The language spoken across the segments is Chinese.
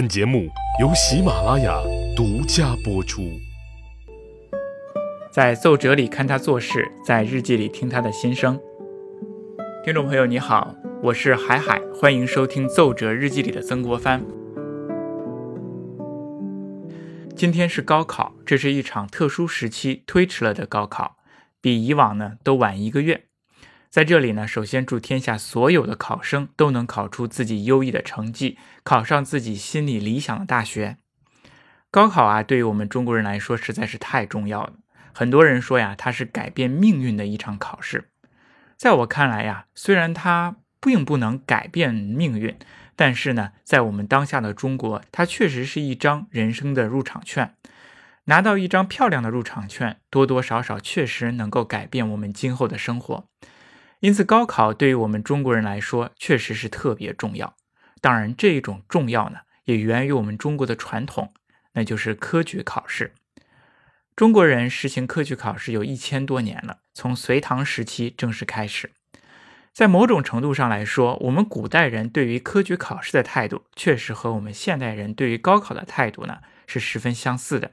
本节目由喜马拉雅独家播出。在奏折里看他做事，在日记里听他的心声。听众朋友，你好，我是海海，欢迎收听奏折日记里的曾国藩。今天是高考，这是一场特殊时期推迟了的高考，比以往呢都晚一个月。在这里呢，首先祝天下所有的考生都能考出自己优异的成绩，考上自己心里理想的大学。高考啊，对于我们中国人来说实在是太重要了。很多人说呀，它是改变命运的一场考试。在我看来呀，虽然它并不能改变命运，但是呢，在我们当下的中国，它确实是一张人生的入场券。拿到一张漂亮的入场券，多多少少确实能够改变我们今后的生活。因此，高考对于我们中国人来说，确实是特别重要。当然，这一种重要呢，也源于我们中国的传统，那就是科举考试。中国人实行科举考试有一千多年了，从隋唐时期正式开始。在某种程度上来说，我们古代人对于科举考试的态度，确实和我们现代人对于高考的态度呢，是十分相似的。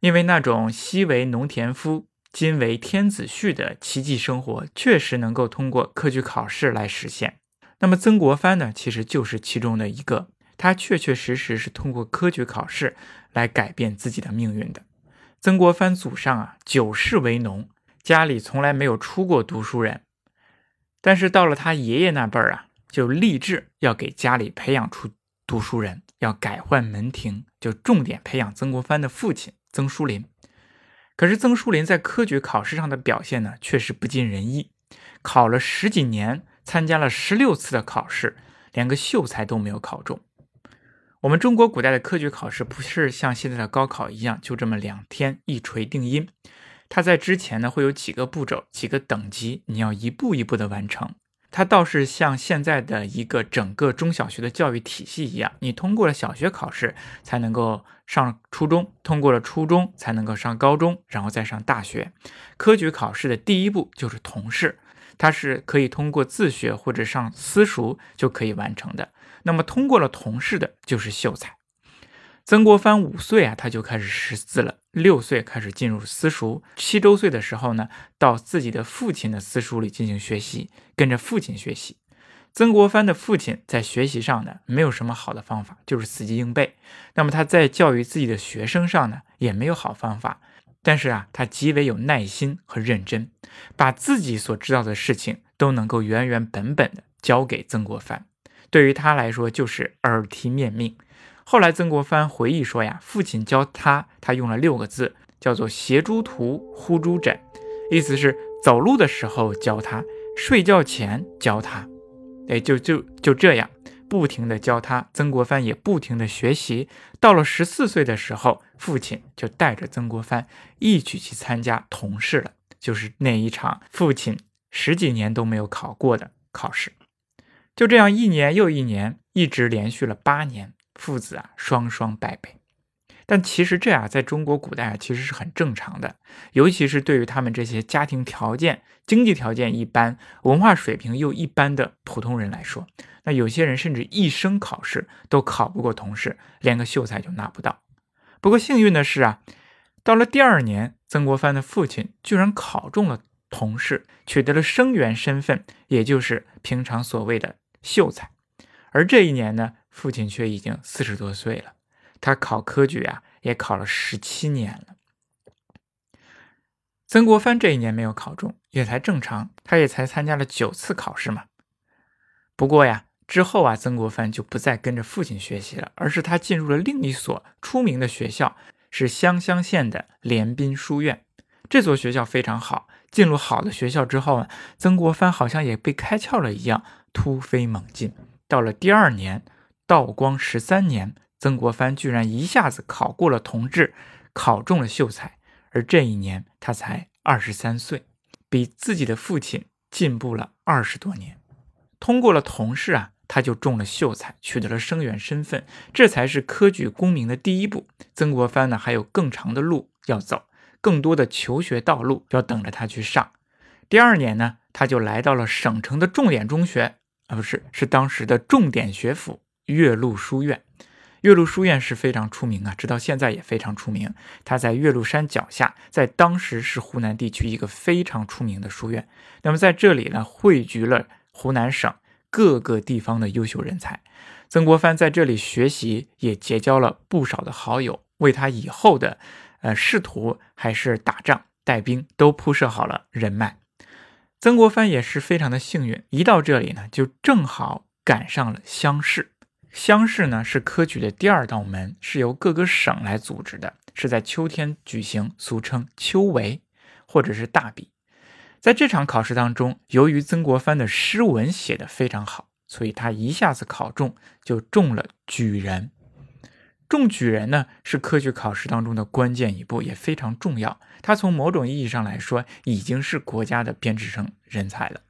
因为那种昔为农田夫。今为天子婿的奇迹生活，确实能够通过科举考试来实现。那么曾国藩呢，其实就是其中的一个，他确确实实是通过科举考试来改变自己的命运的。曾国藩祖上啊，九世为农，家里从来没有出过读书人。但是到了他爷爷那辈儿啊，就立志要给家里培养出读书人，要改换门庭，就重点培养曾国藩的父亲曾书林。可是曾书林在科举考试上的表现呢，确实不尽人意。考了十几年，参加了十六次的考试，连个秀才都没有考中。我们中国古代的科举考试不是像现在的高考一样，就这么两天一锤定音。它在之前呢，会有几个步骤、几个等级，你要一步一步的完成。它倒是像现在的一个整个中小学的教育体系一样，你通过了小学考试才能够上初中，通过了初中才能够上高中，然后再上大学。科举考试的第一步就是童试，它是可以通过自学或者上私塾就可以完成的。那么通过了童试的就是秀才。曾国藩五岁啊，他就开始识字了。六岁开始进入私塾，七周岁的时候呢，到自己的父亲的私塾里进行学习，跟着父亲学习。曾国藩的父亲在学习上呢，没有什么好的方法，就是死记硬背。那么他在教育自己的学生上呢，也没有好方法。但是啊，他极为有耐心和认真，把自己所知道的事情都能够原原本本的教给曾国藩。对于他来说，就是耳提面命。后来，曾国藩回忆说：“呀，父亲教他，他用了六个字，叫做‘携诸图，呼诸枕’，意思是走路的时候教他，睡觉前教他，哎，就就就这样，不停的教他。曾国藩也不停的学习。到了十四岁的时候，父亲就带着曾国藩一起去参加童试了，就是那一场父亲十几年都没有考过的考试。就这样，一年又一年，一直连续了八年。”父子啊，双双败北。但其实这啊在中国古代啊，其实是很正常的。尤其是对于他们这些家庭条件、经济条件一般、文化水平又一般的普通人来说，那有些人甚至一生考试都考不过同事，连个秀才就拿不到。不过幸运的是啊，到了第二年，曾国藩的父亲居然考中了同事，取得了生员身份，也就是平常所谓的秀才。而这一年呢？父亲却已经四十多岁了，他考科举啊，也考了十七年了。曾国藩这一年没有考中，也才正常，他也才参加了九次考试嘛。不过呀，之后啊，曾国藩就不再跟着父亲学习了，而是他进入了另一所出名的学校，是湘乡县的联宾书院。这所学校非常好，进入好的学校之后啊，曾国藩好像也被开窍了一样，突飞猛进。到了第二年。道光十三年，曾国藩居然一下子考过了同治，考中了秀才。而这一年他才二十三岁，比自己的父亲进步了二十多年。通过了同试啊，他就中了秀才，取得了生员身份。这才是科举功名的第一步。曾国藩呢，还有更长的路要走，更多的求学道路要等着他去上。第二年呢，他就来到了省城的重点中学，啊，不是，是当时的重点学府。岳麓书院，岳麓书院是非常出名啊，直到现在也非常出名。它在岳麓山脚下，在当时是湖南地区一个非常出名的书院。那么在这里呢，汇聚了湖南省各个地方的优秀人才。曾国藩在这里学习，也结交了不少的好友，为他以后的呃仕途还是打仗带兵都铺设好了人脉。曾国藩也是非常的幸运，一到这里呢，就正好赶上了乡试。乡试呢是科举的第二道门，是由各个省来组织的，是在秋天举行，俗称秋闱或者是大比。在这场考试当中，由于曾国藩的诗文写得非常好，所以他一下子考中，就中了举人。中举人呢是科举考试当中的关键一步，也非常重要。他从某种意义上来说，已经是国家的编制生人才了。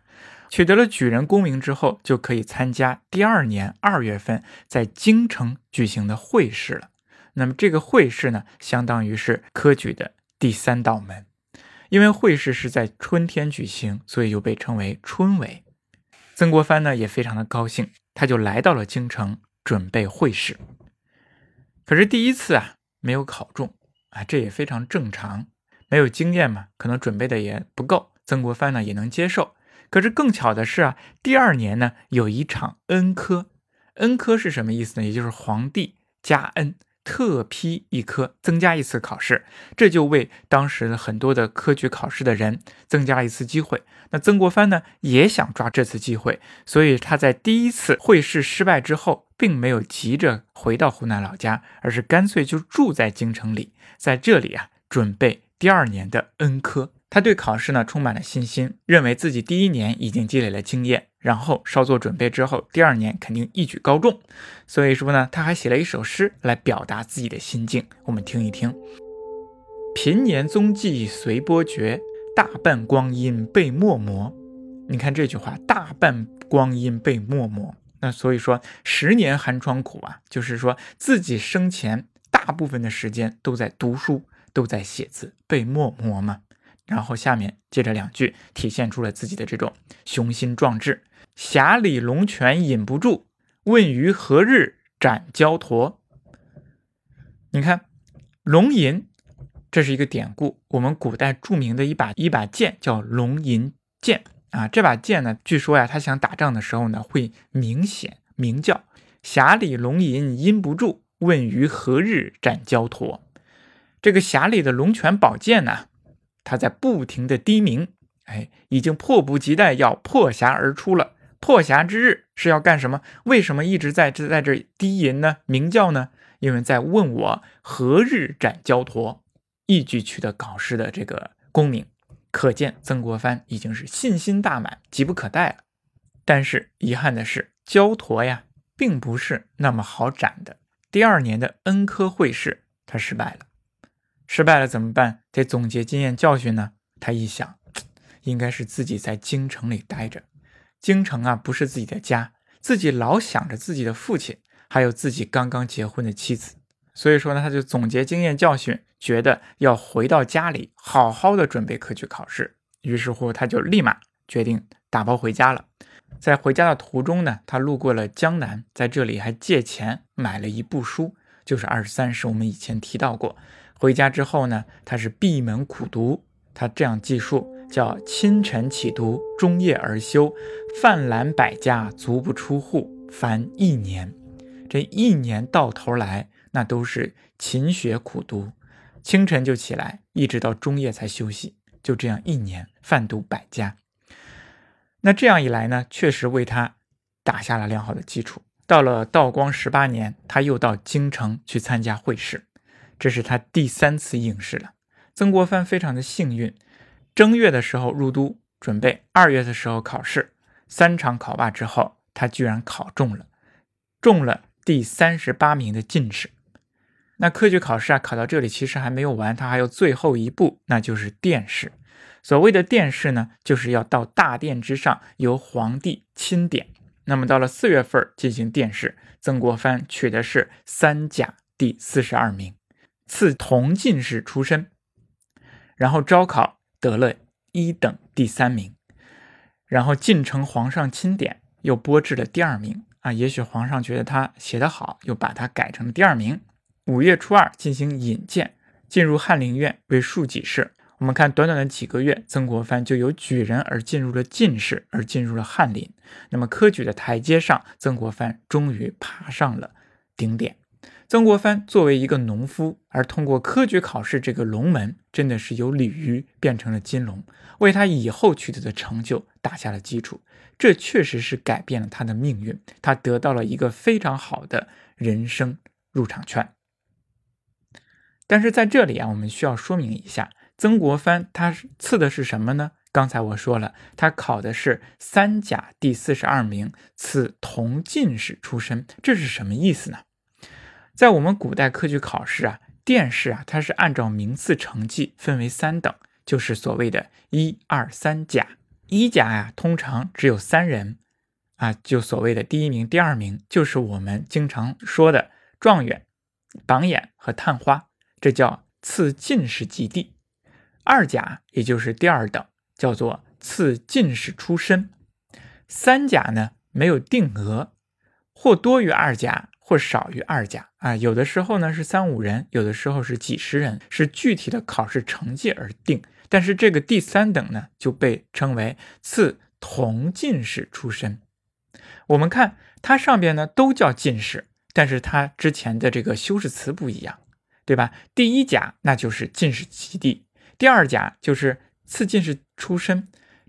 取得了举人功名之后，就可以参加第二年二月份在京城举行的会试了。那么这个会试呢，相当于是科举的第三道门。因为会试是在春天举行，所以又被称为春闱。曾国藩呢也非常的高兴，他就来到了京城准备会试。可是第一次啊没有考中啊，这也非常正常，没有经验嘛，可能准备的也不够。曾国藩呢也能接受。可是更巧的是啊，第二年呢有一场恩科，恩科是什么意思呢？也就是皇帝加恩，特批一科，增加一次考试，这就为当时的很多的科举考试的人增加了一次机会。那曾国藩呢也想抓这次机会，所以他在第一次会试失败之后，并没有急着回到湖南老家，而是干脆就住在京城里，在这里啊准备第二年的恩科。他对考试呢充满了信心，认为自己第一年已经积累了经验，然后稍作准备之后，第二年肯定一举高中。所以说呢，他还写了一首诗来表达自己的心境，我们听一听：平年踪迹随波绝，大半光阴被墨磨。你看这句话，大半光阴被墨磨。那所以说，十年寒窗苦啊，就是说自己生前大部分的时间都在读书，都在写字，被墨磨嘛。然后下面接着两句，体现出了自己的这种雄心壮志。匣里龙泉隐不住，问于何日斩焦驼？你看，龙吟，这是一个典故。我们古代著名的一把一把剑叫龙吟剑啊。这把剑呢，据说呀，他想打仗的时候呢，会明显鸣叫。匣里龙吟饮不住，问于何日斩焦驼？这个匣里的龙泉宝剑呢？他在不停的低鸣，哎，已经迫不及待要破匣而出了。破匣之日是要干什么？为什么一直在这在这低吟呢？鸣叫呢？因为在问我何日斩焦驼，一举取得考试的这个功名。可见曾国藩已经是信心大满，急不可待了。但是遗憾的是，焦陀呀，并不是那么好斩的。第二年的恩科会试，他失败了。失败了怎么办？得总结经验教训呢。他一想，应该是自己在京城里待着。京城啊，不是自己的家，自己老想着自己的父亲，还有自己刚刚结婚的妻子。所以说呢，他就总结经验教训，觉得要回到家里，好好的准备科举考试。于是乎，他就立马决定打包回家了。在回家的途中呢，他路过了江南，在这里还借钱买了一部书，就是《二十三史》，我们以前提到过。回家之后呢，他是闭门苦读。他这样记述：叫清晨起读，终夜而休，泛览百家，足不出户，凡一年。这一年到头来，那都是勤学苦读，清晨就起来，一直到中夜才休息。就这样一年，泛读百家。那这样一来呢，确实为他打下了良好的基础。到了道光十八年，他又到京城去参加会试。这是他第三次应试了。曾国藩非常的幸运，正月的时候入都准备，二月的时候考试，三场考罢之后，他居然考中了，中了第三十八名的进士。那科举考试啊，考到这里其实还没有完，他还有最后一步，那就是殿试。所谓的殿试呢，就是要到大殿之上由皇帝钦点。那么到了四月份进行殿试，曾国藩取的是三甲第四十二名。赐同进士出身，然后招考得了一等第三名，然后进城皇上钦点，又拨置了第二名啊，也许皇上觉得他写得好，又把他改成了第二名。五月初二进行引荐，进入翰林院为庶几士。我们看，短短的几个月，曾国藩就由举人而进入了进士，而进入了翰林。那么科举的台阶上，曾国藩终于爬上了顶点。曾国藩作为一个农夫，而通过科举考试这个龙门，真的是由鲤鱼变成了金龙，为他以后取得的成就打下了基础。这确实是改变了他的命运，他得到了一个非常好的人生入场券。但是在这里啊，我们需要说明一下。曾国藩他赐的是什么呢？刚才我说了，他考的是三甲第四十二名，赐同进士出身。这是什么意思呢？在我们古代科举考试啊，殿试啊，它是按照名次成绩分为三等，就是所谓的一二三甲。一甲呀，通常只有三人啊，就所谓的第一名、第二名，就是我们经常说的状元、榜眼和探花，这叫赐进士及第。二甲也就是第二等，叫做赐进士出身。三甲呢没有定额，或多于二甲，或少于二甲啊。有的时候呢是三五人，有的时候是几十人，是具体的考试成绩而定。但是这个第三等呢就被称为次同进士出身。我们看它上边呢都叫进士，但是它之前的这个修饰词不一样，对吧？第一甲那就是进士及第。第二甲就是次进士出身，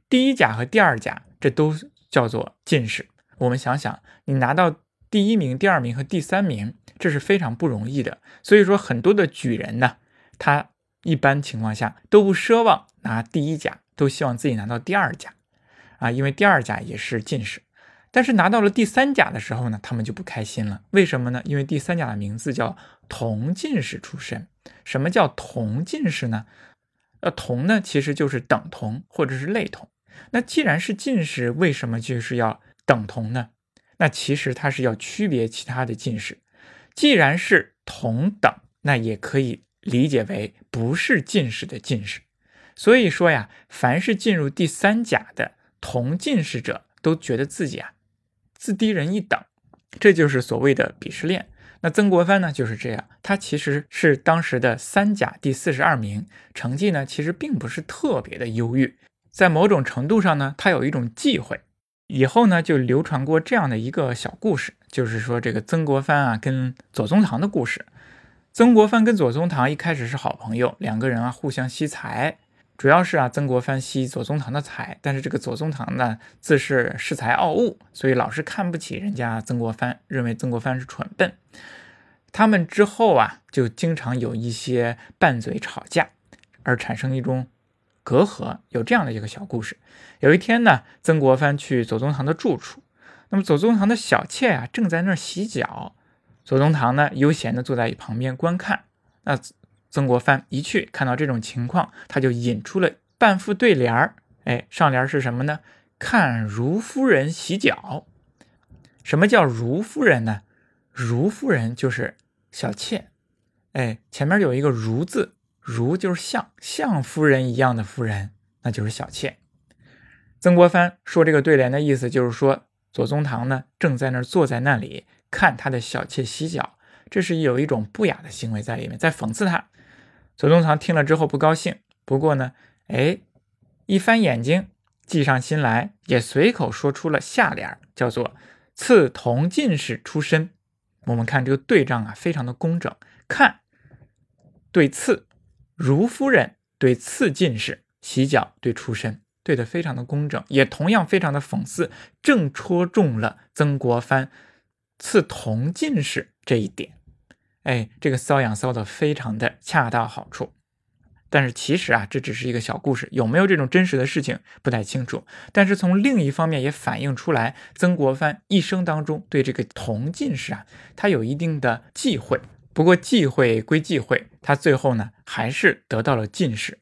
第一甲和第二甲这都叫做进士。我们想想，你拿到第一名、第二名和第三名，这是非常不容易的。所以说，很多的举人呢，他一般情况下都不奢望拿第一甲，都希望自己拿到第二甲啊，因为第二甲也是进士。但是拿到了第三甲的时候呢，他们就不开心了。为什么呢？因为第三甲的名字叫同进士出身。什么叫同进士呢？呃同呢，其实就是等同或者是类同。那既然是进士，为什么就是要等同呢？那其实它是要区别其他的进士。既然是同等，那也可以理解为不是进士的进士。所以说呀，凡是进入第三甲的同进士者，都觉得自己啊自低人一等，这就是所谓的鄙视链。那曾国藩呢就是这样，他其实是当时的三甲第四十二名，成绩呢其实并不是特别的优越，在某种程度上呢，他有一种忌讳。以后呢就流传过这样的一个小故事，就是说这个曾国藩啊跟左宗棠的故事。曾国藩跟左宗棠一开始是好朋友，两个人啊互相惜才。主要是啊，曾国藩惜左宗棠的才，但是这个左宗棠呢，自是恃才傲物，所以老是看不起人家曾国藩，认为曾国藩是蠢笨。他们之后啊，就经常有一些拌嘴吵架，而产生一种隔阂。有这样的一个小故事：有一天呢，曾国藩去左宗棠的住处，那么左宗棠的小妾啊，正在那儿洗脚，左宗棠呢，悠闲的坐在旁边观看。那曾国藩一去看到这种情况，他就引出了半副对联儿。哎，上联是什么呢？看如夫人洗脚。什么叫如夫人呢？如夫人就是小妾。哎，前面有一个如字，如就是像像夫人一样的夫人，那就是小妾。曾国藩说这个对联的意思就是说，左宗棠呢正在那儿坐在那里看他的小妾洗脚，这是有一种不雅的行为在里面，在讽刺他。左宗棠听了之后不高兴，不过呢，哎，一翻眼睛，计上心来，也随口说出了下联，叫做“赐同进士出身”。我们看这个对仗啊，非常的工整。看对次，如夫人对次进士，洗脚对出身，对的非常的工整，也同样非常的讽刺，正戳中了曾国藩刺同进士这一点。哎，这个瘙痒瘙的非常的恰到好处，但是其实啊，这只是一个小故事，有没有这种真实的事情不太清楚。但是从另一方面也反映出来，曾国藩一生当中对这个同进士啊，他有一定的忌讳。不过忌讳归忌讳，他最后呢还是得到了进士。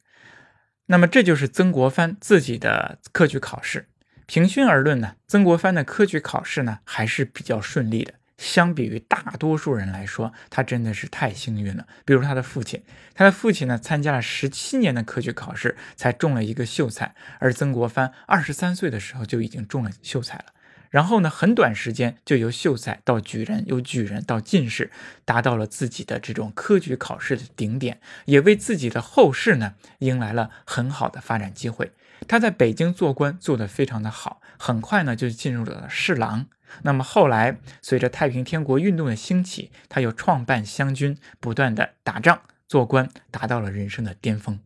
那么这就是曾国藩自己的科举考试。平均而论呢，曾国藩的科举考试呢还是比较顺利的。相比于大多数人来说，他真的是太幸运了。比如他的父亲，他的父亲呢，参加了十七年的科举考试才中了一个秀才，而曾国藩二十三岁的时候就已经中了秀才了。然后呢，很短时间就由秀才到举人，由举人到进士，达到了自己的这种科举考试的顶点，也为自己的后世呢迎来了很好的发展机会。他在北京做官做得非常的好，很快呢就进入了侍郎。那么后来随着太平天国运动的兴起，他又创办湘军，不断的打仗做官，达到了人生的巅峰。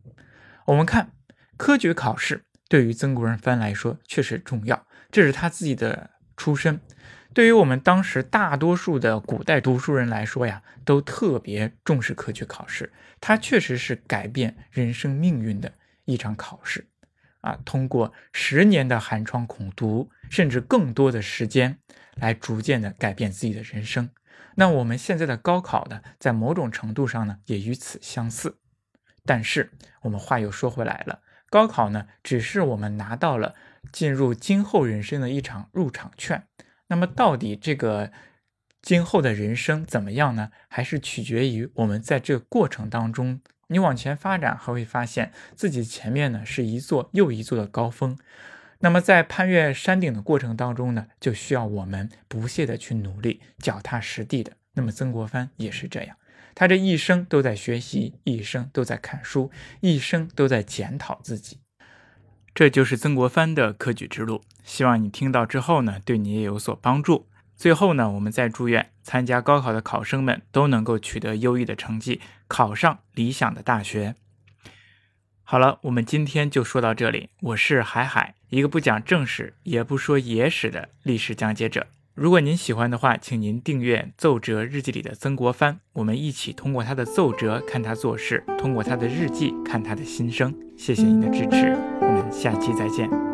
我们看科举考试对于曾国藩来说确实重要，这是他自己的。出身，对于我们当时大多数的古代读书人来说呀，都特别重视科举考试。它确实是改变人生命运的一场考试啊！通过十年的寒窗苦读，甚至更多的时间，来逐渐的改变自己的人生。那我们现在的高考呢，在某种程度上呢，也与此相似。但是我们话又说回来了，高考呢，只是我们拿到了。进入今后人生的一场入场券，那么到底这个今后的人生怎么样呢？还是取决于我们在这个过程当中，你往前发展，还会发现自己前面呢是一座又一座的高峰。那么在攀越山顶的过程当中呢，就需要我们不懈的去努力，脚踏实地的。那么曾国藩也是这样，他这一生都在学习，一生都在看书，一生都在检讨自己。这就是曾国藩的科举之路，希望你听到之后呢，对你也有所帮助。最后呢，我们再祝愿参加高考的考生们都能够取得优异的成绩，考上理想的大学。好了，我们今天就说到这里。我是海海，一个不讲正史也不说野史的历史讲解者。如果您喜欢的话，请您订阅《奏折日记》里的曾国藩，我们一起通过他的奏折看他做事，通过他的日记看他的心声。谢谢您的支持，我们下期再见。